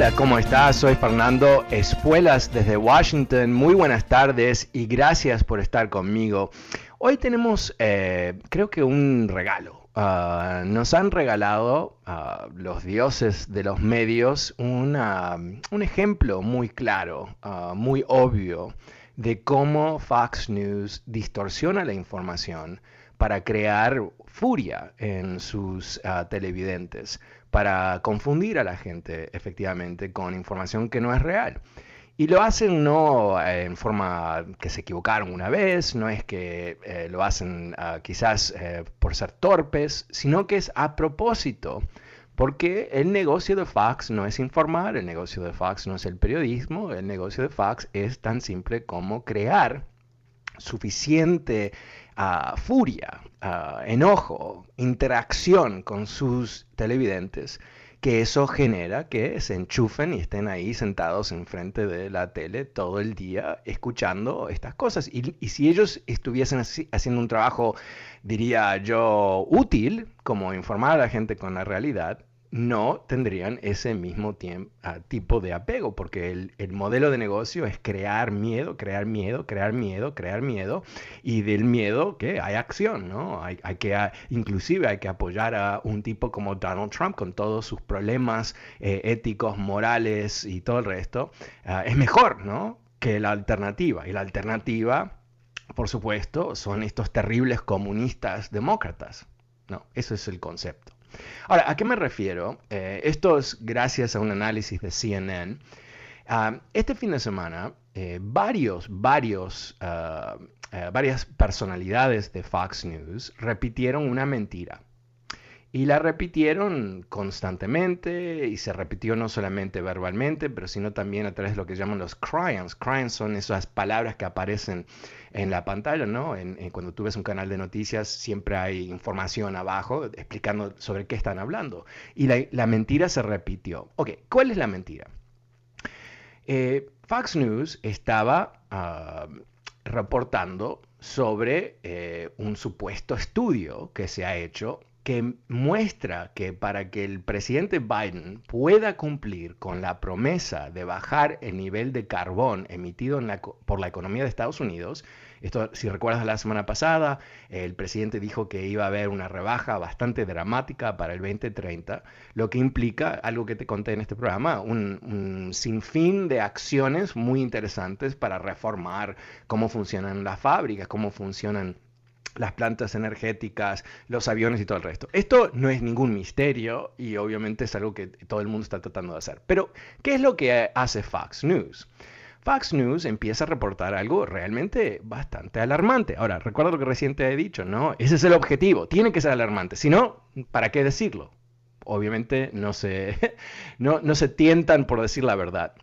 Hola, ¿cómo estás? Soy Fernando Espuelas desde Washington. Muy buenas tardes y gracias por estar conmigo. Hoy tenemos, eh, creo que un regalo. Uh, nos han regalado uh, los dioses de los medios un ejemplo muy claro, uh, muy obvio de cómo Fox News distorsiona la información para crear furia en sus televidentes para confundir a la gente efectivamente con información que no es real. Y lo hacen no eh, en forma que se equivocaron una vez, no es que eh, lo hacen ah, quizás eh, por ser torpes, sino que es a propósito. Porque el negocio de Fox no es informar, el negocio de Fox no es el periodismo, el negocio de Fox es tan simple como crear suficiente furia, enojo, interacción con sus televidentes, que eso genera que se enchufen y estén ahí sentados enfrente de la tele todo el día escuchando estas cosas. Y, y si ellos estuviesen haciendo un trabajo, diría yo, útil, como informar a la gente con la realidad, no tendrían ese mismo ah, tipo de apego, porque el, modelo de negocio es crear miedo, crear miedo, crear miedo, crear miedo, y del miedo que hay acción, ¿no? Hay, que, ah, inclusive hay que apoyar a un tipo como Donald Trump con todos sus problemas eh, éticos, morales y todo el resto. Ah, es mejor, ¿no? Que la alternativa. Y la alternativa, por supuesto, son estos terribles comunistas demócratas. No, eso es el concepto. Ahora, ¿a qué me refiero? Eh, esto es gracias a un análisis de CNN. Ah, este fin de semana, eh, varios, varios, ah, eh, varias personalidades de Fox News repitieron una mentira. Y la repitieron constantemente y se repitió no solamente verbalmente, pero sino también a través de lo que llaman los cryons. Cryons son esas palabras que aparecen en la pantalla, ¿no? En, cuando tú ves un canal de noticias siempre hay información abajo explicando sobre qué están hablando. Y la, mentira se repitió. Ok, ¿cuál es la mentira? Eh, Fox News estaba ah, reportando sobre eh, un supuesto estudio que se ha hecho que muestra que para que el presidente Biden pueda cumplir con la promesa de bajar el nivel de carbón emitido por la economía de Estados Unidos, esto, si recuerdas la semana pasada, el presidente dijo que iba a haber una rebaja bastante dramática para el 2030, lo que implica algo que te conté en este programa, un, un sinfín de acciones muy interesantes para reformar cómo funcionan las fábricas, cómo funcionan las plantas energéticas, los aviones y todo el resto. Esto no es ningún misterio y obviamente es algo que todo el mundo está tratando de hacer. Pero, ¿qué es lo que hace Fox News? Fox News empieza a reportar algo realmente bastante alarmante. Ahora, recuerda lo que reciente he dicho, ¿no? Ese es el objetivo, tiene que ser alarmante. Si no, ¿para qué decirlo? Obviamente no se, no, no se tientan por decir la verdad.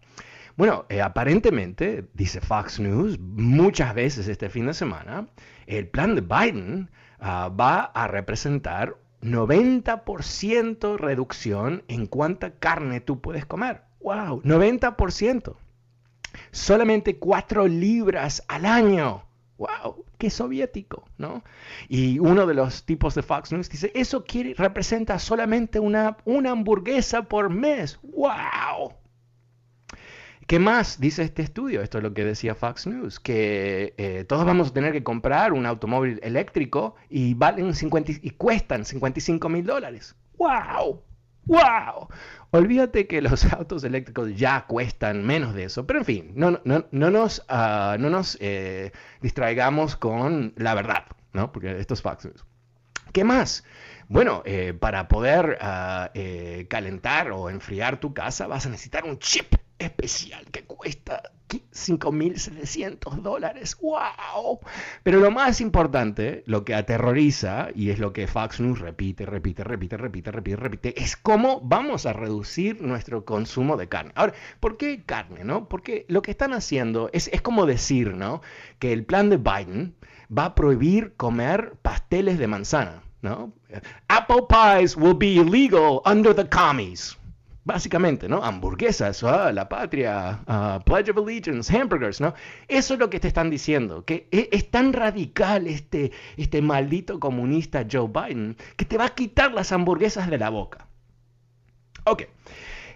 Bueno, eh, aparentemente, dice Fox News, muchas veces este fin de semana, el plan de Biden ah, va a representar 90% reducción en cuánta carne tú puedes comer. ¡Wow! 90%. Solamente 4 libras al año. ¡Wow! ¡Qué soviético! ¿no? Y uno de los tipos de Fox News dice, eso quiere, representa solamente una, una hamburguesa por mes. ¡Wow! ¿Qué más dice este estudio? Esto es lo que decía Fox News, que eh, todos vamos a tener que comprar un automóvil eléctrico y, valen 50, y cuestan 55 mil dólares. ¡Wow! ¡Wow! Olvídate que los autos eléctricos ya cuestan menos de eso, pero en fin, no, no, no nos, uh, no nos eh, distraigamos con la verdad, ¿no? Porque esto es Fox News. ¿Qué más? Bueno, eh, para poder eh, calentar o enfriar tu casa vas a necesitar un chip especial que cuesta 5.700 dólares. ¡Wow! Pero lo más importante, lo que aterroriza, y es lo que Fox News repite, repite, repite, repite, repite, repite, es cómo vamos a reducir nuestro consumo de carne. Ahora, ¿por qué carne? No? Porque lo que están haciendo es, es como decir, ¿no? Que el plan de Biden va a prohibir comer pasteles de manzana. ¿no? Apple pies will be illegal under the commies básicamente, ¿no? Hamburguesas, ah, la patria, ah, Pledge of Allegiance, hamburgers, ¿no? Eso es lo que te están diciendo, que es, es, tan radical este, este maldito comunista Joe Biden que te va a quitar las hamburguesas de la boca. Ok,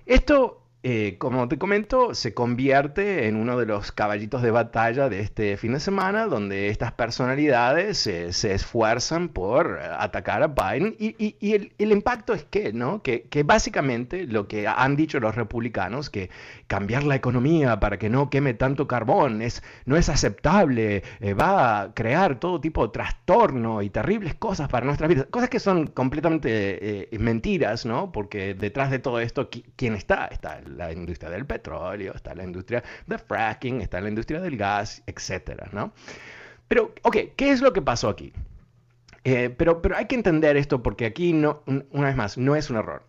esto eh, como te comento, se convierte en uno de los caballitos de batalla de este fin de semana, donde estas personalidades se esfuerzan por atacar a Biden. Y, el, impacto es que, ¿no? Que, básicamente lo que han dicho los republicanos, que cambiar la economía para que no queme tanto carbón es, no es aceptable, eh, va a crear todo tipo de trastorno y terribles cosas para nuestras vidas. Cosas que son completamente eh, mentiras, ¿no? Porque detrás de todo esto, ¿quién está? Está la industria del petróleo, está la industria de fracking, está la industria del gas, etcétera, ¿no? Pero, ok, ¿qué es lo que pasó aquí? Eh, pero, pero hay que entender esto porque aquí, no, una vez más, no es un error.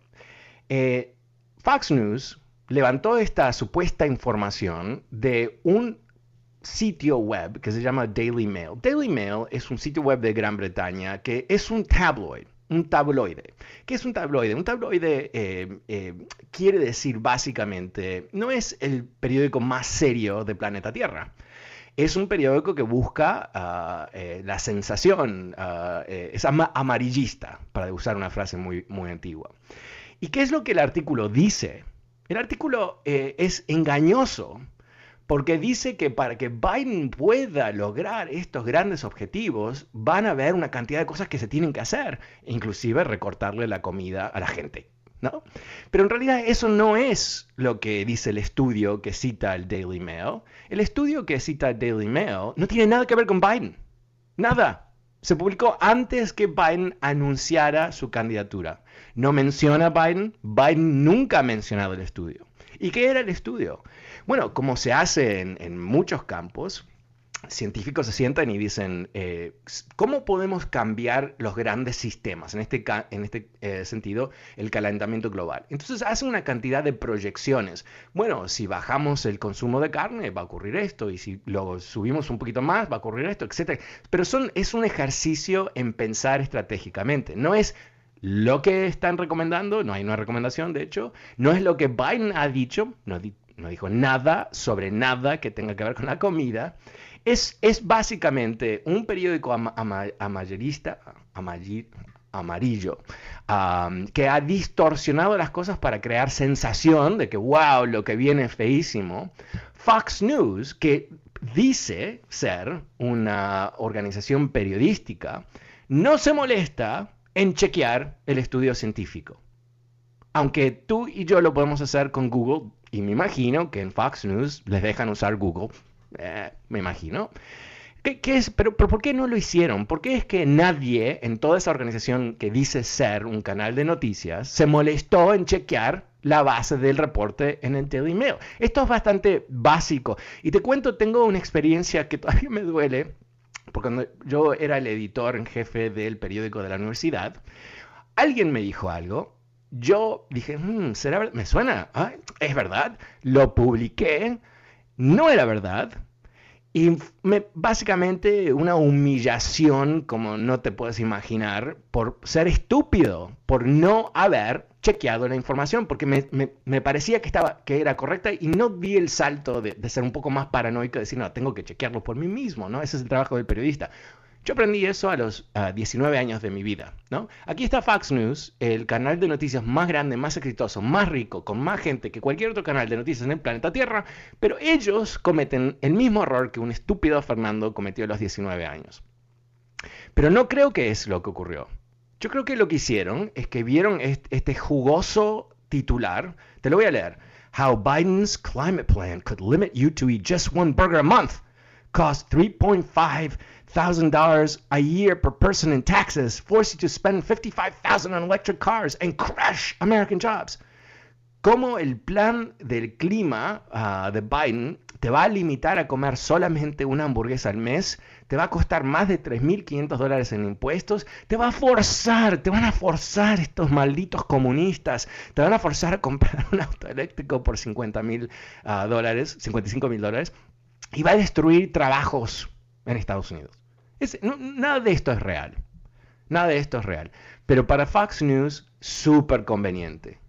Eh, Fox News levantó esta supuesta información de un sitio web que se llama Daily Mail. Daily Mail es un sitio web de Gran Bretaña que es un tabloid un tabloide. ¿Qué es un tabloide? Un tabloide eh, eh, quiere decir básicamente, no es el periódico más serio de planeta Tierra. Es un periódico que busca ah, eh, la sensación, ah, es amarillista, para usar una frase muy, muy antigua. ¿Y qué es lo que el artículo dice? El artículo es engañoso porque dice que para que Biden pueda lograr estos grandes objetivos, van a haber una cantidad de cosas que se tienen que hacer, inclusive recortarle la comida a la gente. ¿No? Pero en realidad eso no es lo que dice el estudio que cita el Daily Mail. El estudio que cita el Daily Mail no tiene nada que ver con Biden. Nada. Se publicó antes que Biden anunciara su candidatura. No menciona a Biden. Biden nunca ha mencionado el estudio. ¿Y qué era el estudio? Bueno, como se hace en, muchos campos, científicos se sientan y dicen, eh, ¿cómo podemos cambiar los grandes sistemas? En este, en este eh, sentido, el calentamiento global. Entonces hacen una cantidad de proyecciones. Bueno, si bajamos el consumo de carne, va a ocurrir esto, y si lo subimos un poquito más, va a ocurrir esto, etc. Pero son, es un ejercicio en pensar estratégicamente. No es lo que están recomendando, no hay una recomendación, de hecho, no es lo que Biden ha dicho, no, no dijo nada sobre nada que tenga que ver con la comida. Es, es básicamente un periódico amarillista, amarillo, que ha distorsionado las cosas para crear sensación de que, wow, lo que viene es feísimo. Fox News, que dice ser una organización periodística, no se molesta en chequear el estudio científico. Aunque tú y yo lo podemos hacer con Google, y me imagino que en Fox News les dejan usar Google. Eh, me imagino. ¿Qué, es? Pero, pero, ¿por qué no lo hicieron? ¿Por qué es que nadie en toda esa organización que dice ser un canal de noticias se molestó en chequear la base del reporte en el Daily Mail? Esto es bastante básico. Y te cuento, tengo una experiencia que todavía me duele, porque cuando yo era el editor en jefe del periódico de la universidad, alguien me dijo algo yo dije, hmm, ¿será Me suena, es verdad, lo publiqué, no era verdad, y me, básicamente una humillación como no te puedes imaginar por ser estúpido, por no haber chequeado la información, porque me, me, parecía que, estaba, que era correcta y no vi el salto de, de, ser un poco más paranoico, de decir, no, tengo que chequearlo por mí mismo, ¿no? Ese es el trabajo del periodista. Yo aprendí eso a los 19 años de mi vida, ¿no? Aquí está Fox News, el canal de noticias más grande, más exitoso, más rico, con más gente que cualquier otro canal de noticias en el planeta Tierra, pero ellos cometen el mismo error que un estúpido Fernando cometió a los 19 años. Pero no creo que es lo que ocurrió. Yo creo que lo que hicieron es que vieron este jugoso titular, te lo voy a leer. How Biden's climate plan could limit you to eat just one burger a month. Cost 3.5 thousand dollars a year per person in taxes, force you to spend 55,000 on electric cars and crash American jobs. Cómo el plan del clima uh, de Biden te va a limitar a comer solamente una hamburguesa al mes, te va a costar más de 3.500 dólares en impuestos, te va a forzar, te van a forzar estos malditos comunistas, te van a forzar a comprar un auto eléctrico por 50 mil uh, dólares, 55 mil dólares, y va a destruir trabajos en Estados Unidos nada de esto es real. Nada de esto es real. Pero para Fox News, súper conveniente.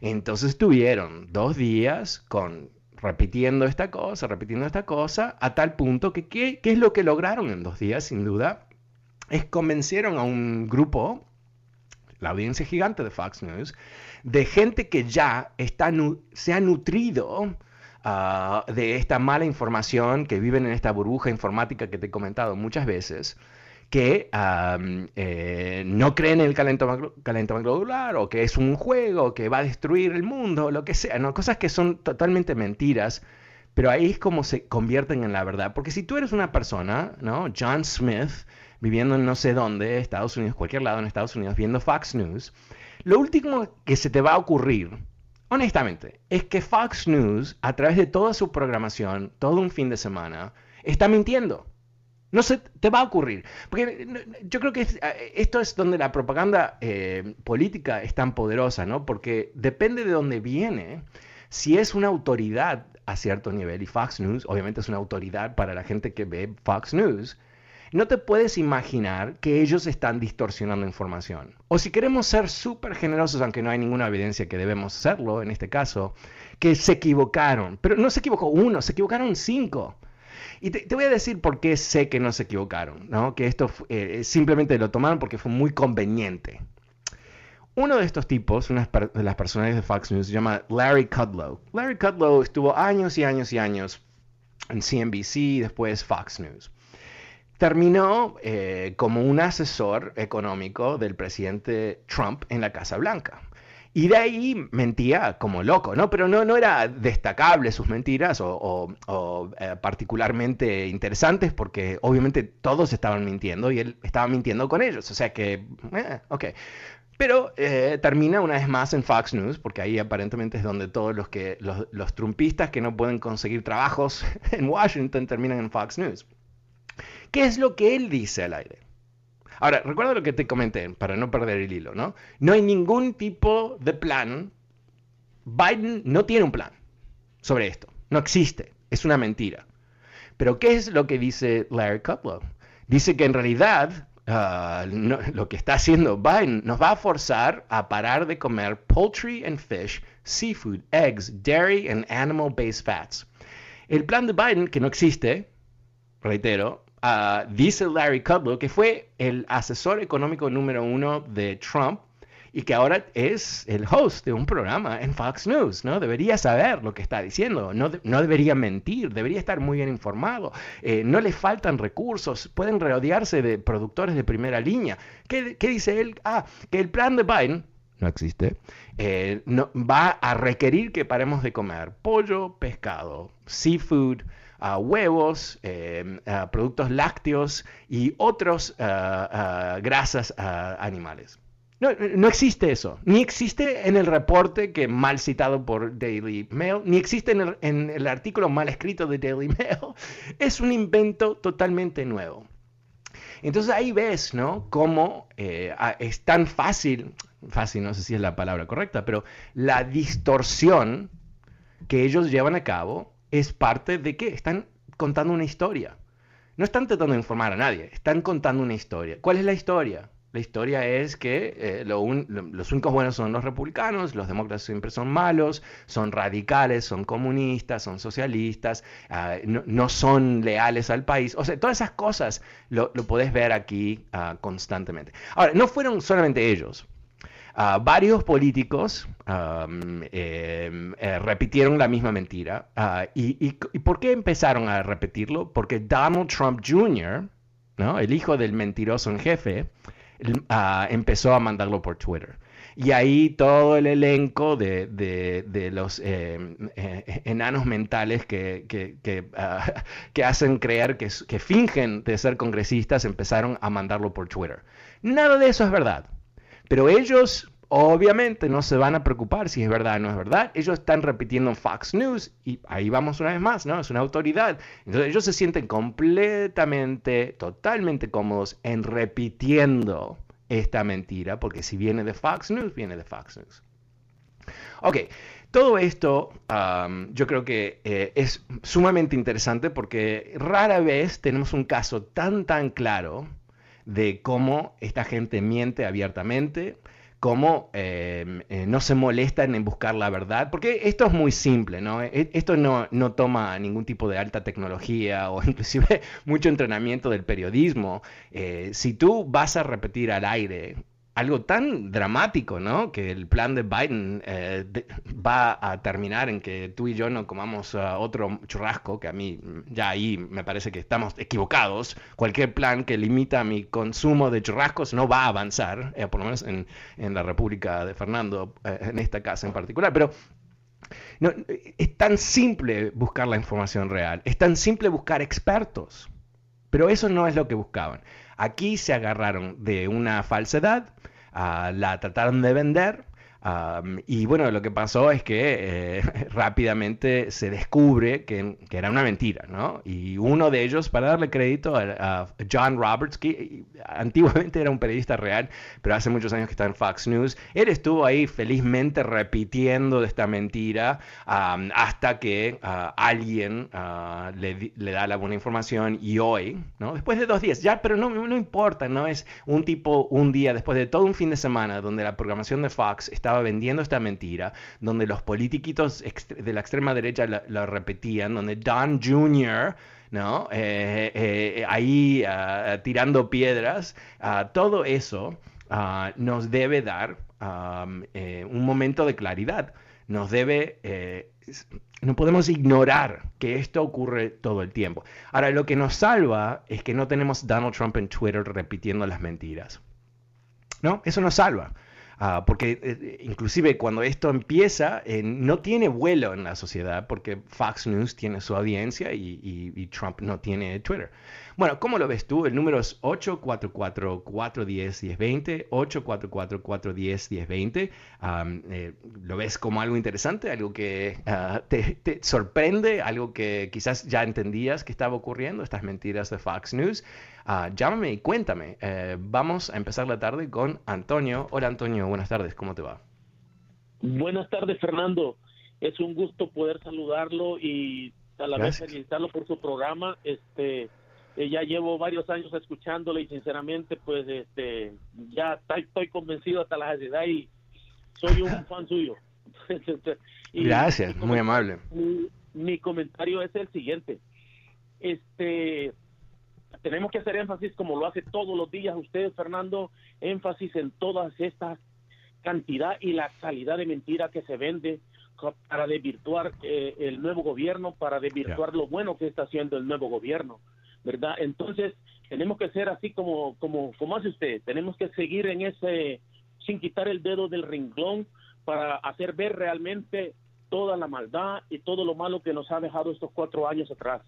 Entonces estuvieron dos días con repitiendo esta cosa, repitiendo esta cosa, a tal punto que ¿qué, es lo que lograron en dos días? Sin duda, es convencieron a un grupo, la audiencia gigante de Fox News, de gente que ya está, se ha nutrido Ah, de esta mala información que viven en esta burbuja informática que te he comentado muchas veces, que eh, no creen en el calentamiento global o que es un juego que va a destruir el mundo, lo que sea, ¿no? cosas que son totalmente mentiras. Pero ahí es como se convierten en la verdad. Porque si tú eres una persona, ¿no? John Smith, viviendo en no sé dónde, Estados Unidos, cualquier lado en Estados Unidos, viendo Fox News, lo último que se te va a ocurrir honestamente, es que Fox News, a través de toda su programación, todo un fin de semana, está mintiendo. No se te va a ocurrir. Porque yo creo que eh, esto es donde la propaganda eh, política es tan poderosa, ¿no? Porque depende de dónde viene. Si es una autoridad a cierto nivel, y Fox News obviamente es una autoridad para la gente que ve Fox News, no te puedes imaginar que ellos están distorsionando información. O si queremos ser súper generosos, aunque no hay ninguna evidencia que debemos serlo en este caso, que se equivocaron. Pero no se equivocó uno, se equivocaron cinco. Y te, voy a decir por qué sé que no se equivocaron, ¿no? que esto eh, simplemente lo tomaron porque fue muy conveniente. Uno de estos tipos, una de las personas de Fox News, se llama Larry Kudlow. Larry Kudlow estuvo años y años y años en CNBC, después Fox News terminó eh, como un asesor económico del presidente Trump en la Casa Blanca. Y de ahí mentía como loco, ¿no? Pero no, no era destacable sus mentiras o, eh, particularmente interesantes porque obviamente todos estaban mintiendo y él estaba mintiendo con ellos. O sea que, eh, ok. Pero termina una vez más en Fox News, porque ahí aparentemente es donde todos los, que, los, los trumpistas que no pueden conseguir trabajos en Washington terminan en Fox News. ¿Qué es lo que él dice al aire? Ahora, recuerda lo que te comenté para no perder el hilo, ¿no? No hay ningún tipo de plan. Biden no tiene un plan sobre esto. No existe. Es una mentira. Pero ¿qué es lo que dice Larry Kudlow? Dice que en realidad ah, lo que está haciendo Biden nos va a forzar a parar de comer poultry and fish, seafood, eggs, dairy and animal-based fats. El plan de Biden, que no existe, reitero, Ah, dice Larry Kudlow, que fue el asesor económico número uno de Trump y que ahora es el host de un programa en Fox News, ¿no? Debería saber lo que está diciendo, no, no debería mentir, debería estar muy bien informado, eh, no le faltan recursos, pueden rodearse de productores de primera línea. ¿Qué, dice él? Ah, que el plan de Biden, no existe, eh, va a requerir que paremos de comer pollo, pescado, seafood, huevos, em, productos lácteos y otros grasas animales. No, existe eso. Ni existe en el reporte que mal citado por Daily Mail, ni existe en el, artículo mal escrito de Daily Mail. Es un invento totalmente nuevo. Entonces ahí ves, ¿no? Cómo eh, es tan fácil, fácil no sé si es la palabra correcta, pero la distorsión que ellos llevan a cabo es parte de que están contando una historia. No están tratando de informar a nadie, están contando una historia. ¿Cuál es la historia? La historia es que eh, los únicos buenos son los republicanos, los demócratas siempre son malos, son radicales, son comunistas, son socialistas, ah, no, son leales al país. O sea, todas esas cosas lo, lo podés ver aquí ah, constantemente. Ahora, no fueron solamente ellos. Ah, varios políticos em, eh, repitieron la misma mentira. y, y, por qué empezaron a repetirlo? Porque Donald Trump Jr., ¿no? el hijo del mentiroso en jefe, Ah, empezó a mandarlo por Twitter. Y ahí todo el elenco de, los eh, eh, enanos mentales que, que, ah, hacen creer que, que fingen de ser congresistas empezaron a mandarlo por Twitter. Nada de eso es verdad. Pero ellos obviamente no se van a preocupar si es verdad o no es verdad. Ellos están repitiendo en Fox News y ahí vamos una vez más, ¿no? Es una autoridad. Entonces ellos se sienten completamente, totalmente cómodos en repitiendo esta mentira, porque si viene de Fox News, viene de Fox News. Ok, todo esto yo creo que eh, es sumamente interesante porque rara vez tenemos un caso tan, tan claro de cómo esta gente miente abiertamente, cómo em, eh, no se molestan en buscar la verdad, porque esto es muy simple, ¿no? E, esto no, no, toma ningún tipo de alta tecnología o inclusive mucho entrenamiento del periodismo. Eh, si tú vas a repetir al aire algo tan dramático, ¿no? Que el plan de Biden eh, va a terminar en que tú y yo no comamos uh, otro churrasco, que a mí ya ahí me parece que estamos equivocados. Cualquier plan que limita mi consumo de churrascos no va a avanzar, eh, por lo menos en, la República de Fernando, eh, en esta casa en particular. Pero no, es tan simple buscar la información real, es tan simple buscar expertos, pero eso no es lo que buscaban. Aquí se agarraron de una falsedad, ah, la trataron de vender y bueno, lo que pasó es que eh, rápidamente se descubre que, era una mentira, ¿no? Y uno de ellos, para darle crédito a, John Roberts, que antiguamente era un periodista real, pero hace muchos años que está en Fox News, él estuvo ahí felizmente repitiendo esta mentira hasta que ah, alguien ah, le, da la buena información y hoy, ¿no? Después de dos días, ya, pero no, no importa, ¿no? Es un tipo, un día, después de todo un fin de semana donde la programación de Fox estaba vendiendo esta mentira, donde los politiquitos de la extrema derecha la, repetían, donde Don Jr., ¿no? Eh, eh, ahí ah, tirando piedras, uh, todo eso ah, nos debe dar eh, un momento de claridad, nos debe no podemos ignorar que esto ocurre todo el tiempo. Ahora, lo que nos salva es que no tenemos Donald Trump en Twitter repitiendo las mentiras. ¿No? Eso nos salva. Ah, porque eh, inclusive cuando esto empieza, eh, no tiene vuelo en la sociedad porque Fox News tiene su audiencia y Trump no tiene Twitter. Bueno, ¿cómo lo ves tú? El número es 844-410-1020, 844-410-1020. Eh, ¿Lo ves como algo interesante, algo que ah, te, sorprende, algo que quizás ya entendías que estaba ocurriendo, estas mentiras de Fox News? Uh, llámame y cuéntame. Eh, vamos a empezar la tarde con Antonio. Hola Antonio, buenas tardes, ¿cómo te va? Buenas tardes Fernando, es un gusto poder saludarlo y a la vez felicitarlo por su programa. Este, eh, ya llevo varios años escuchándole y sinceramente pues este ya estoy convencido hasta la edad y soy un fan suyo. Gracias, muy amable. Mi, comentario es el siguiente. Este tenemos que hacer énfasis como lo hace todos los días usted, Fernando, énfasis en todas estas cantidad y la calidad de mentira que se vende para desvirtuar eh, el nuevo gobierno, para desvirtuar lo bueno que está haciendo el nuevo gobierno. ¿Verdad? Entonces, tenemos que ser así como, como, como hace usted, tenemos que seguir en ese, sin quitar el dedo del ringlón para hacer ver realmente toda la maldad y todo lo malo que nos ha dejado estos cuatro años atrás,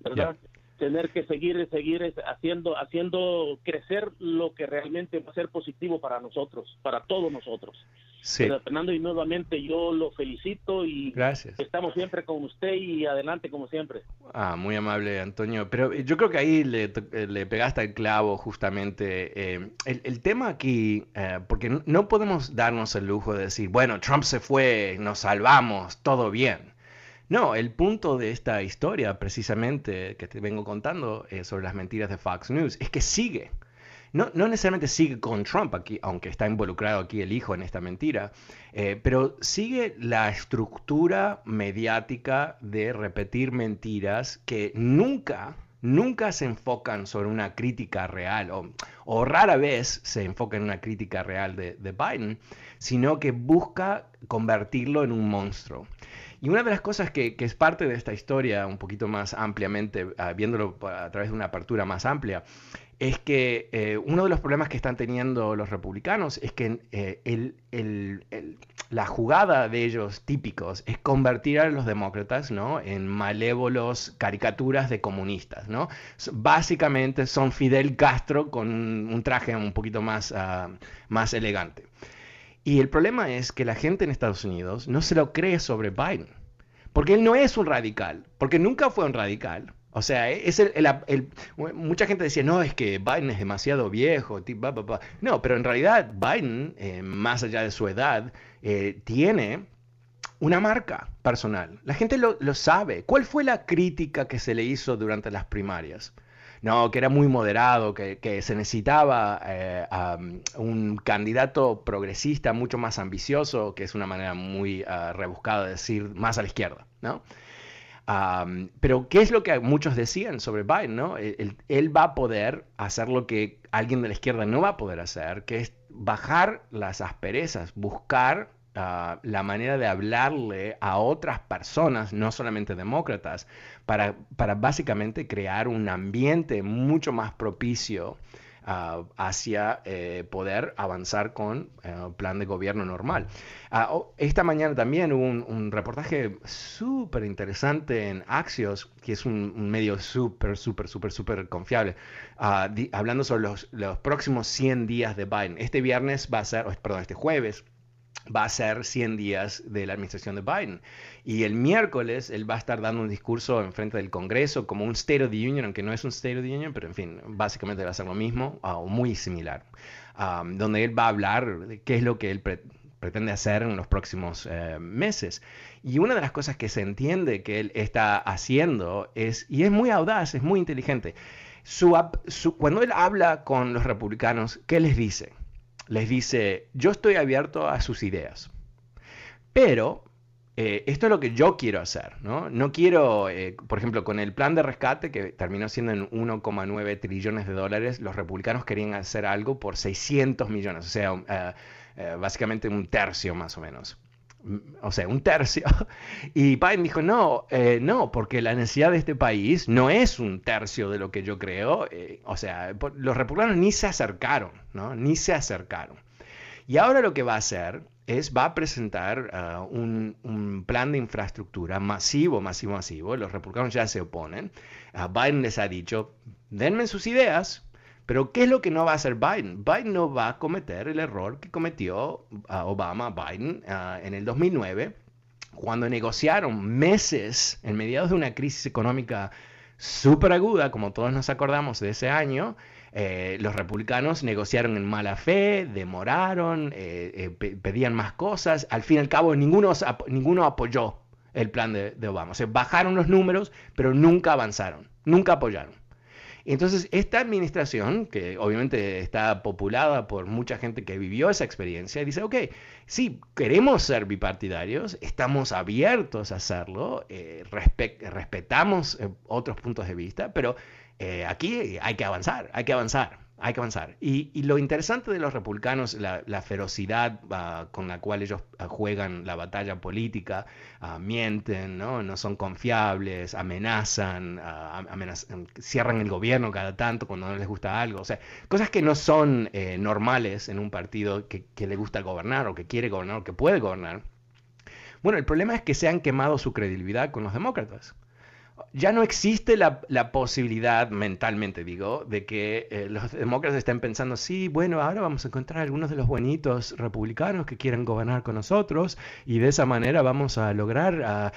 ¿verdad? Tener que seguir, seguir haciendo, haciendo crecer lo que realmente va a ser positivo para nosotros, para todos nosotros. Sí. Fernando, y nuevamente yo lo felicito y Gracias. estamos siempre con usted y adelante como siempre. Ah, muy amable, Antonio. Pero yo creo que ahí le, le pegaste el clavo justamente. Eh, el, tema aquí, eh, porque no podemos darnos el lujo de decir, bueno, Trump se fue, nos salvamos, todo bien. No, el punto de esta historia, precisamente, que te vengo contando eh, sobre las mentiras de Fox News, es que sigue. No, no, necesariamente sigue con Trump aquí, aunque está involucrado aquí el hijo en esta mentira, eh, pero sigue la estructura mediática de repetir mentiras que nunca nunca se enfocan sobre una crítica real o, rara vez se enfoca en una crítica real de, Biden, sino que busca convertirlo en un monstruo. Y una de las cosas que, es parte de esta historia, un poquito más ampliamente, ah, viéndolo a través de una apertura más amplia, es que eh, uno de los problemas que están teniendo los republicanos es que eh, la jugada de ellos típicos es convertir a los demócratas ¿no? en malévolos caricaturas de comunistas. ¿no? Básicamente son Fidel Castro con un, traje un poquito más, ah, más elegante. Y el problema es que la gente en Estados Unidos no se lo cree sobre Biden. Porque él no es un radical, porque nunca fue un radical. O sea, es el, mucha gente decía, no, es que Biden es demasiado viejo. No, pero en realidad Biden, eh, más allá de su edad, eh, tiene una marca personal. La gente lo, sabe. ¿Cuál fue la crítica que se le hizo durante las primarias? No, que era muy moderado, que, se necesitaba eh, un candidato progresista mucho más ambicioso, que es una manera muy ah, rebuscada de decir más a la izquierda, ¿no? Pero, ¿qué es lo que muchos decían sobre Biden? ¿no? Él, va a poder hacer lo que alguien de la izquierda no va a poder hacer, que es bajar las asperezas, buscar ah, la manera de hablarle a otras personas, no solamente demócratas, para, para básicamente crear un ambiente mucho más propicio hacia eh, poder avanzar con eh, plan de gobierno normal. Ah, esta mañana también hubo un, reportaje súper interesante en Axios, que es un, medio súper, súper, súper, súper confiable, ah, hablando sobre los, los próximos 100 días de Biden. Este viernes va a ser, perdón, este jueves va a ser 100 días de la administración de Biden. Y el miércoles él va a estar dando un discurso en frente del Congreso como un State of the Union, aunque no es un State of the Union, pero en fin, básicamente va a ser lo mismo o muy similar, donde él va a hablar de qué es lo que él pretende hacer en los próximos eh, meses. Y una de las cosas que se entiende que él está haciendo es, y es muy audaz, es muy inteligente, cuando él habla con los republicanos, ¿qué les dice? Les dice, yo estoy abierto a sus ideas, pero eh, esto es lo que yo quiero hacer, ¿no? No quiero, eh, por ejemplo, con el plan de rescate que terminó siendo en 1,9 trillones de dólares, los republicanos querían hacer algo por 600 millones, o sea, eh, básicamente un tercio más o menos o sea, un tercio. Y Biden dijo, no, eh, no, porque la necesidad de este país no es un tercio de lo que yo creo. Eh, o sea, los republicanos ni se acercaron, ¿no? Ni se acercaron. Y ahora lo que va a hacer es, va a presentar uh, un, plan de infraestructura masivo, masivo, masivo. Los republicanos ya se oponen. Uh, Biden les ha dicho, denme sus ideas, pero ¿qué es lo que no va a hacer Biden? Biden no va a cometer el error que cometió ah, Obama, Biden, ah, en el 2009, cuando negociaron meses en mediados de una crisis económica súper aguda, como todos nos acordamos de ese año, eh, los republicanos negociaron en mala fe, demoraron, eh, eh, pedían más cosas, al fin y al cabo ninguno, apoyó el plan de, de Obama. O sea, bajaron los números, pero nunca avanzaron, nunca apoyaron. Entonces, esta administración, que obviamente está populada por mucha gente que vivió esa experiencia, dice, ok, sí, queremos ser bipartidarios, estamos abiertos a hacerlo, eh, respetamos eh, otros puntos de vista, pero eh, aquí hay que avanzar, hay que avanzar hay que avanzar. Y, lo interesante de los republicanos, la, ferocidad ah, con la cual ellos ah, juegan la batalla política, ah, mienten, ¿no? no son confiables, amenazan, cierran el gobierno cada tanto cuando no les gusta algo. O sea, cosas que no son eh, normales en un partido que, que le gusta gobernar o que quiere gobernar o que puede gobernar. Bueno, el problema es que se han quemado su credibilidad con los demócratas ya no existe la, posibilidad, mentalmente digo, de que eh, los demócratas estén pensando, sí, bueno, ahora vamos a encontrar algunos de los buenitos republicanos que quieren gobernar con nosotros y de esa manera vamos a lograr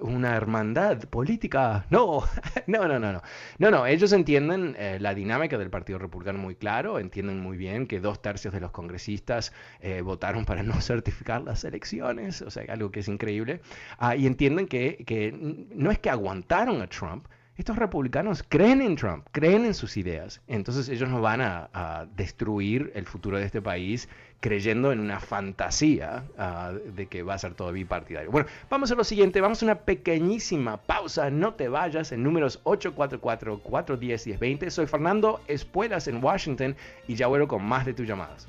una hermandad política. No, no, no, no, no. No, ellos entienden eh, la dinámica del Partido Republicano muy claro, entienden muy bien que dos tercios de los congresistas eh, votaron para no certificar las elecciones, o sea, algo que es increíble, ah, y entienden que, que no es que aguanten a Trump, estos republicanos creen en Trump, creen en sus ideas. Entonces ellos no van a, destruir el futuro de este país creyendo en una fantasía ah, de que va a ser todo bipartidario. Bueno, vamos a lo siguiente, vamos a una pequeñísima pausa, no te vayas, en números 844-410-1020. Soy Fernando Espuelas en Washington y ya vuelvo con más de tus llamadas.